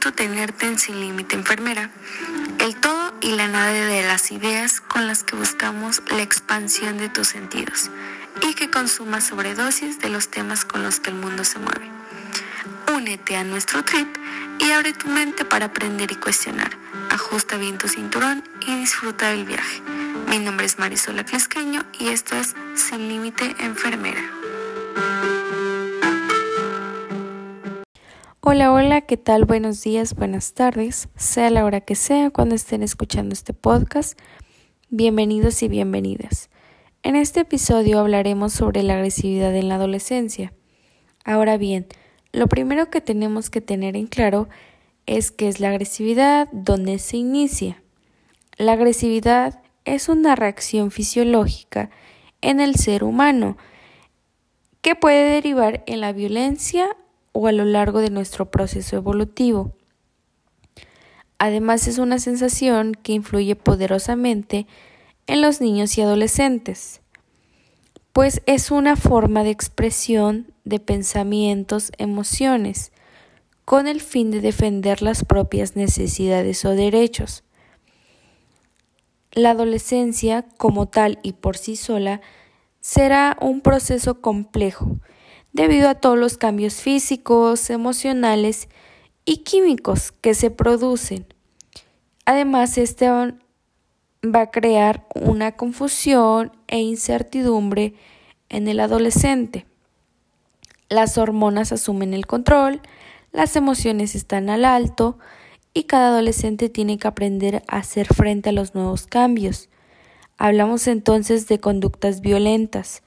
gusto tenerte en Sin Límite Enfermera, el todo y la nada de las ideas con las que buscamos la expansión de tus sentidos y que consumas sobredosis de los temas con los que el mundo se mueve. Únete a nuestro trip y abre tu mente para aprender y cuestionar. Ajusta bien tu cinturón y disfruta del viaje. Mi nombre es Marisola Clasqueño y esto es Sin Límite Enfermera. Hola, hola, ¿qué tal? Buenos días, buenas tardes, sea la hora que sea cuando estén escuchando este podcast. Bienvenidos y bienvenidas. En este episodio hablaremos sobre la agresividad en la adolescencia. Ahora bien, lo primero que tenemos que tener en claro es que es la agresividad, dónde se inicia. La agresividad es una reacción fisiológica en el ser humano que puede derivar en la violencia o a lo largo de nuestro proceso evolutivo. Además es una sensación que influye poderosamente en los niños y adolescentes, pues es una forma de expresión de pensamientos, emociones, con el fin de defender las propias necesidades o derechos. La adolescencia, como tal y por sí sola, será un proceso complejo, debido a todos los cambios físicos, emocionales y químicos que se producen. Además, este va a crear una confusión e incertidumbre en el adolescente. Las hormonas asumen el control, las emociones están al alto y cada adolescente tiene que aprender a hacer frente a los nuevos cambios. Hablamos entonces de conductas violentas,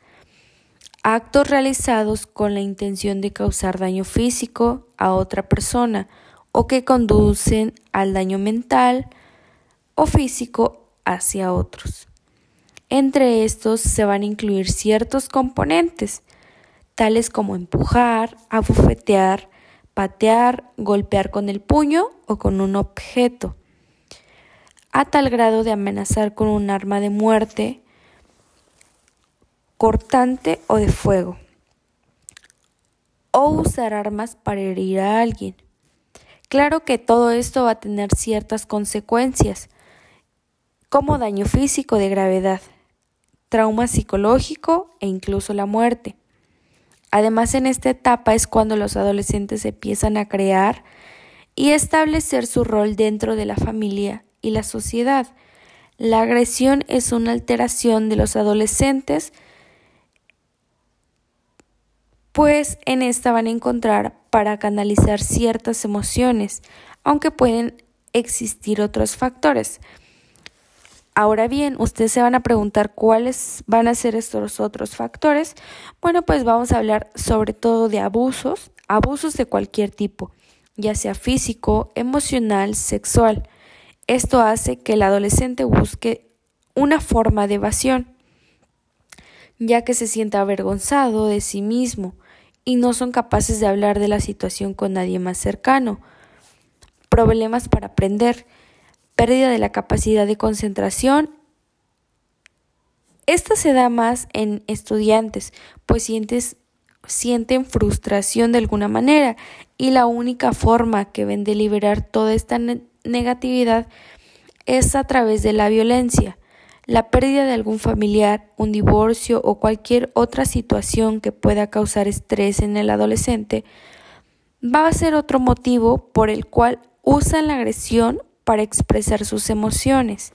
actos realizados con la intención de causar daño físico a otra persona o que conducen al daño mental o físico hacia otros. Entre estos se van a incluir ciertos componentes, tales como empujar, abofetear, patear, golpear con el puño o con un objeto, a tal grado de amenazar con un arma de muerte, o de fuego, o usar armas para herir a alguien. Claro que todo esto va a tener ciertas consecuencias, como daño físico de gravedad, trauma psicológico e incluso la muerte. Además, en esta etapa es cuando los adolescentes empiezan a crear y establecer su rol dentro de la familia y la sociedad. La agresión es una alteración de los adolescentes pues en esta van a encontrar para canalizar ciertas emociones, aunque pueden existir otros factores. Ahora bien, ustedes se van a preguntar cuáles van a ser estos otros factores. Bueno, pues vamos a hablar sobre todo de abusos, abusos de cualquier tipo, ya sea físico, emocional, sexual. Esto hace que el adolescente busque una forma de evasión, ya que se sienta avergonzado de sí mismo y no son capaces de hablar de la situación con nadie más cercano. Problemas para aprender, pérdida de la capacidad de concentración. Esta se da más en estudiantes, pues sienten frustración de alguna manera y la única forma que ven de liberar toda esta negatividad es a través de la violencia la pérdida de algún familiar, un divorcio o cualquier otra situación que pueda causar estrés en el adolescente va a ser otro motivo por el cual usan la agresión para expresar sus emociones.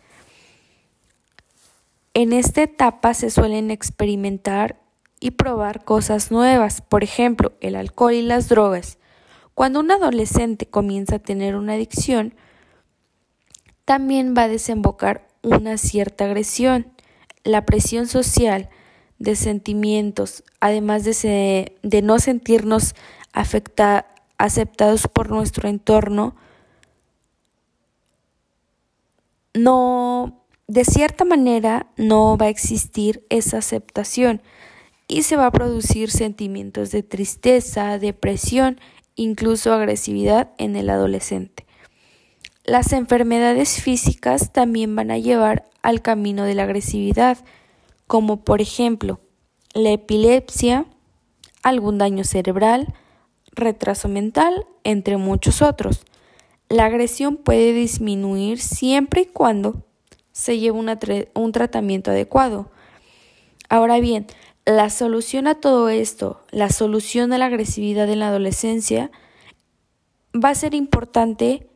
En esta etapa se suelen experimentar y probar cosas nuevas, por ejemplo, el alcohol y las drogas. Cuando un adolescente comienza a tener una adicción, también va a desembocar una cierta agresión. La presión social de sentimientos, además de, no sentirnos aceptados por nuestro entorno, no, de cierta manera, no va a existir esa aceptación y se va a producir sentimientos de tristeza, depresión, incluso agresividad en el adolescente. Las enfermedades físicas también van a llevar al camino de la agresividad, como por ejemplo la epilepsia, algún daño cerebral, retraso mental, entre muchos otros. la agresión puede disminuir siempre y cuando se lleve un tratamiento adecuado. Ahora bien, la solución a todo esto, la solución a la agresividad en la adolescencia, va a ser importante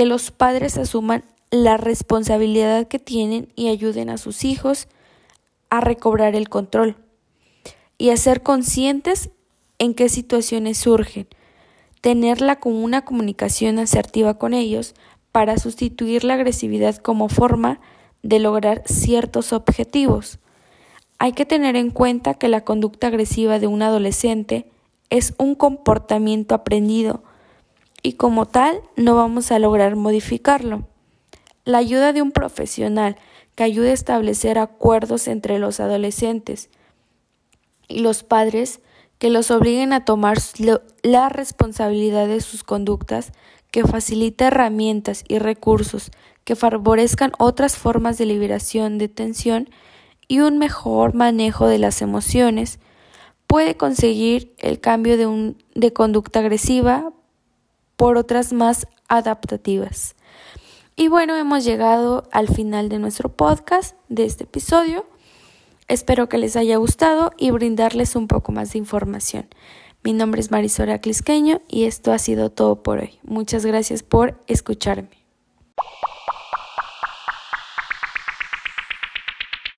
que los padres asuman la responsabilidad que tienen y ayuden a sus hijos a recobrar el control y a ser conscientes en qué situaciones surgen, tenerla como una comunicación asertiva con ellos para sustituir la agresividad como forma de lograr ciertos objetivos. Hay que tener en cuenta que la conducta agresiva de un adolescente es un comportamiento aprendido y como tal no vamos a lograr modificarlo. La ayuda de un profesional que ayude a establecer acuerdos entre los adolescentes y los padres que los obliguen a tomar la responsabilidad de sus conductas, que facilite herramientas y recursos que favorezcan otras formas de liberación de tensión y un mejor manejo de las emociones, puede conseguir el cambio de, un, de conducta agresiva por otras más adaptativas. Y bueno, hemos llegado al final de nuestro podcast, de este episodio. Espero que les haya gustado y brindarles un poco más de información. Mi nombre es Marisora Clisqueño y esto ha sido todo por hoy. Muchas gracias por escucharme.